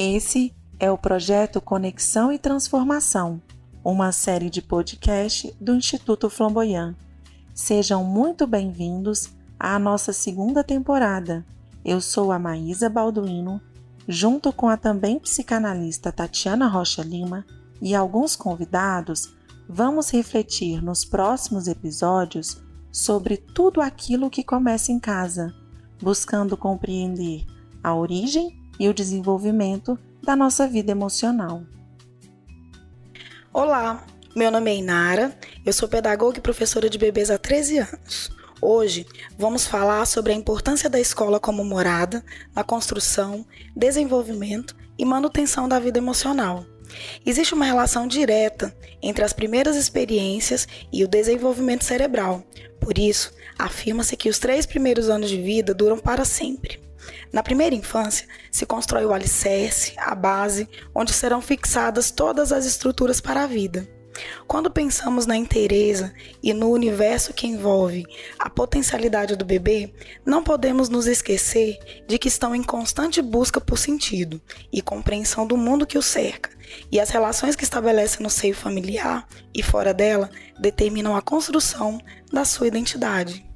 Esse é o projeto Conexão e Transformação, uma série de podcast do Instituto Flamboyant. Sejam muito bem-vindos à nossa segunda temporada. Eu sou a Maísa Balduino, junto com a também psicanalista Tatiana Rocha Lima e alguns convidados, vamos refletir nos próximos episódios sobre tudo aquilo que começa em casa, buscando compreender a origem e o desenvolvimento da nossa vida emocional. Olá, meu nome é Inara, eu sou pedagoga e professora de bebês há 13 anos. Hoje vamos falar sobre a importância da escola como morada na construção, desenvolvimento e manutenção da vida emocional. Existe uma relação direta entre as primeiras experiências e o desenvolvimento cerebral. Por isso, afirma-se que os três primeiros anos de vida duram para sempre. Na primeira infância, se constrói o alicerce, a base, onde serão fixadas todas as estruturas para a vida. Quando pensamos na inteireza e no universo que envolve a potencialidade do bebê, não podemos nos esquecer de que estão em constante busca por sentido e compreensão do mundo que o cerca, e as relações que estabelecem no seio familiar e fora dela determinam a construção da sua identidade.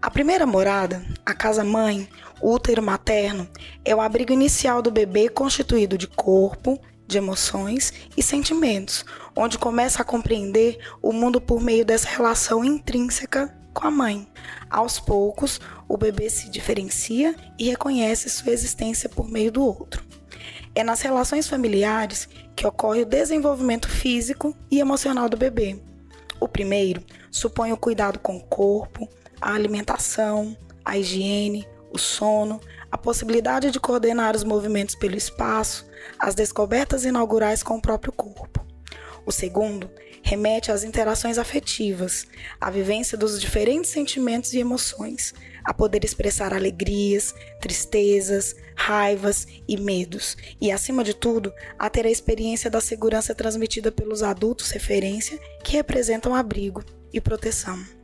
A primeira morada, a casa-mãe, útero materno, é o abrigo inicial do bebê constituído de corpo, de emoções e sentimentos, onde começa a compreender o mundo por meio dessa relação intrínseca com a mãe. Aos poucos, o bebê se diferencia e reconhece sua existência por meio do outro. É nas relações familiares que ocorre o desenvolvimento físico e emocional do bebê. O primeiro supõe o cuidado com o corpo, a alimentação, a higiene, o sono, a possibilidade de coordenar os movimentos pelo espaço, as descobertas inaugurais com o próprio corpo. O segundo remete às interações afetivas, à vivência dos diferentes sentimentos e emoções, a poder expressar alegrias, tristezas, raivas e medos, e acima de tudo, a ter a experiência da segurança transmitida pelos adultos referência que representam abrigo e proteção.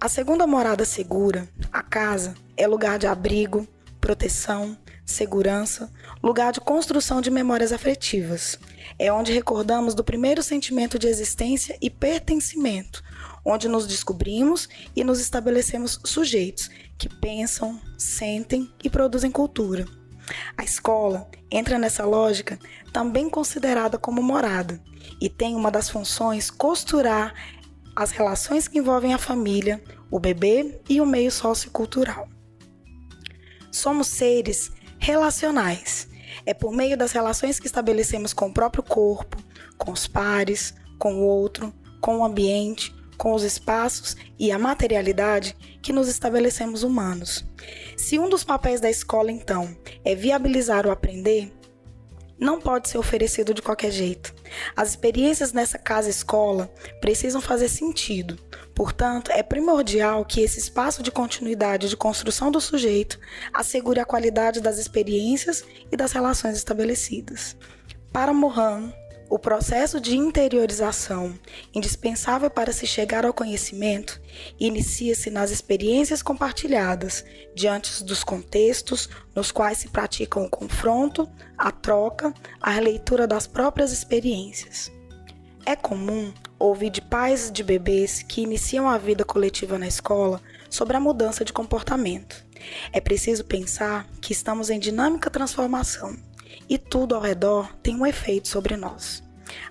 A segunda morada segura, a casa, é lugar de abrigo, proteção, segurança, lugar de construção de memórias afetivas. É onde recordamos do primeiro sentimento de existência e pertencimento, onde nos descobrimos e nos estabelecemos sujeitos que pensam, sentem e produzem cultura. A escola entra nessa lógica também considerada como morada e tem uma das funções costurar as relações que envolvem a família, o bebê e o meio sociocultural. Somos seres relacionais. É por meio das relações que estabelecemos com o próprio corpo, com os pares, com o outro, com o ambiente, com os espaços e a materialidade que nos estabelecemos humanos. Se um dos papéis da escola, então, é viabilizar o aprender, não pode ser oferecido de qualquer jeito. As experiências nessa casa-escola precisam fazer sentido. Portanto, é primordial que esse espaço de continuidade de construção do sujeito assegure a qualidade das experiências e das relações estabelecidas. Para Mohan, o processo de interiorização, indispensável para se chegar ao conhecimento, inicia-se nas experiências compartilhadas, diante dos contextos nos quais se praticam o confronto, a troca, a releitura das próprias experiências. É comum ouvir de pais de bebês que iniciam a vida coletiva na escola sobre a mudança de comportamento. É preciso pensar que estamos em dinâmica transformação e tudo ao redor tem um efeito sobre nós.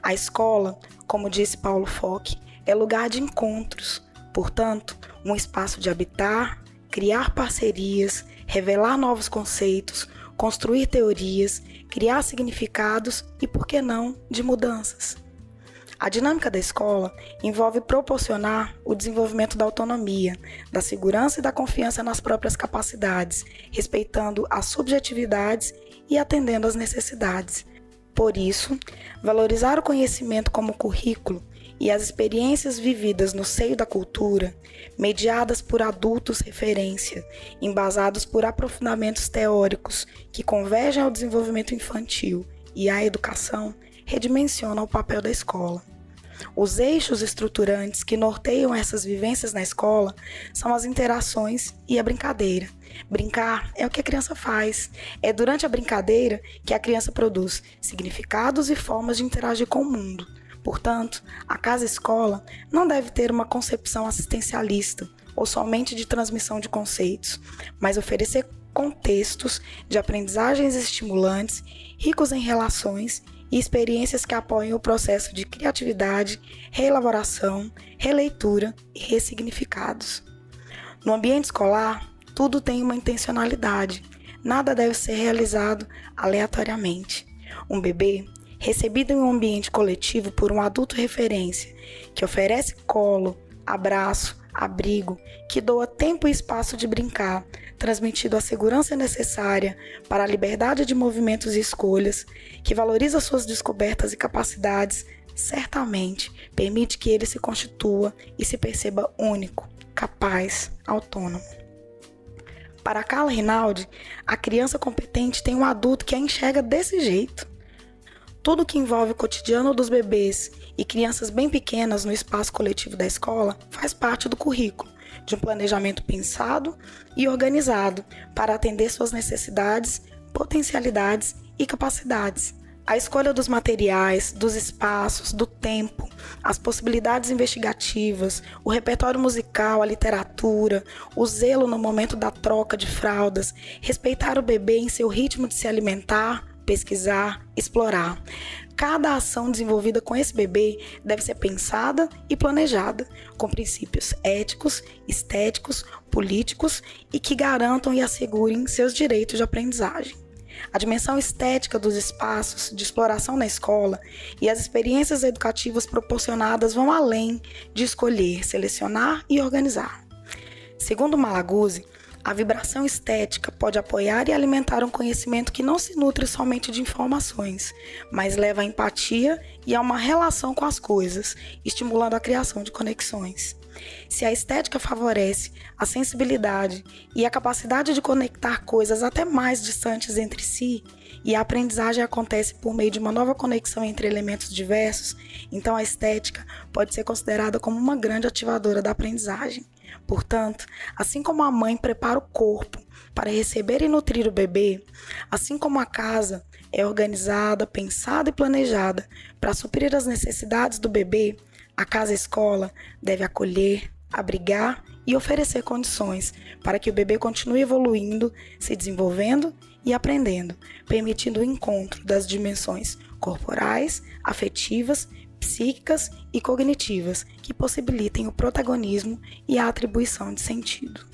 A escola, como disse Paulo Fock, é lugar de encontros, portanto, um espaço de habitar, criar parcerias, revelar novos conceitos, construir teorias, criar significados e, por que não, de mudanças. A dinâmica da escola envolve proporcionar o desenvolvimento da autonomia, da segurança e da confiança nas próprias capacidades, respeitando as subjetividades e atendendo às necessidades. Por isso, valorizar o conhecimento como currículo e as experiências vividas no seio da cultura, mediadas por adultos referência, embasados por aprofundamentos teóricos que convergem ao desenvolvimento infantil e à educação, redimensiona o papel da escola. Os eixos estruturantes que norteiam essas vivências na escola são as interações e a brincadeira. Brincar é o que a criança faz. É durante a brincadeira que a criança produz significados e formas de interagir com o mundo. Portanto, a casa-escola não deve ter uma concepção assistencialista ou somente de transmissão de conceitos, mas oferecer contextos de aprendizagens estimulantes, ricos em relações e experiências que apoiem o processo de criatividade, reelaboração, releitura e ressignificados. No ambiente escolar, tudo tem uma intencionalidade, nada deve ser realizado aleatoriamente. Um bebê, recebido em um ambiente coletivo por um adulto referência, que oferece colo, abraço, abrigo, que doa tempo e espaço de brincar, transmitindo a segurança necessária para a liberdade de movimentos e escolhas, que valoriza suas descobertas e capacidades, certamente permite que ele se constitua e se perceba único, capaz, autônomo. Para Carla Rinaldi, a criança competente tem um adulto que a enxerga desse jeito. Tudo que envolve o cotidiano dos bebês e crianças bem pequenas no espaço coletivo da escola faz parte do currículo, de um planejamento pensado e organizado para atender suas necessidades, potencialidades e capacidades. A escolha dos materiais, dos espaços, do tempo, as possibilidades investigativas, o repertório musical, a literatura, o zelo no momento da troca de fraldas, respeitar o bebê em seu ritmo de se alimentar, pesquisar, explorar. Cada ação desenvolvida com esse bebê deve ser pensada e planejada, com princípios éticos, estéticos, políticos e que garantam e assegurem seus direitos de aprendizagem. A dimensão estética dos espaços de exploração na escola e as experiências educativas proporcionadas vão além de escolher, selecionar e organizar. Segundo Malaguzzi, a vibração estética pode apoiar e alimentar um conhecimento que não se nutre somente de informações, mas leva à empatia e a uma relação com as coisas, estimulando a criação de conexões. Se a estética favorece a sensibilidade e a capacidade de conectar coisas até mais distantes entre si, e a aprendizagem acontece por meio de uma nova conexão entre elementos diversos, então a estética pode ser considerada como uma grande ativadora da aprendizagem. Portanto, assim como a mãe prepara o corpo para receber e nutrir o bebê, assim como a casa é organizada, pensada e planejada para suprir as necessidades do bebê, a casa-escola deve acolher, abrigar e oferecer condições para que o bebê continue evoluindo, se desenvolvendo e aprendendo, permitindo o encontro das dimensões corporais, afetivas psíquicas e cognitivas que possibilitem o protagonismo e a atribuição de sentido.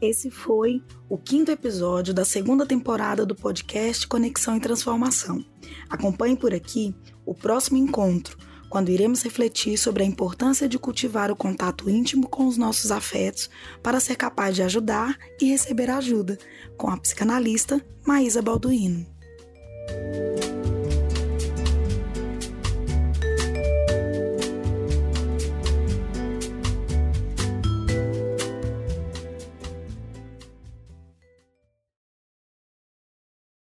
Esse foi o quinto episódio da segunda temporada do podcast Conexão e Transformação. Acompanhe por aqui o próximo encontro, quando iremos refletir sobre a importância de cultivar o contato íntimo com os nossos afetos para ser capaz de ajudar e receber ajuda, com a psicanalista Maísa Balduino.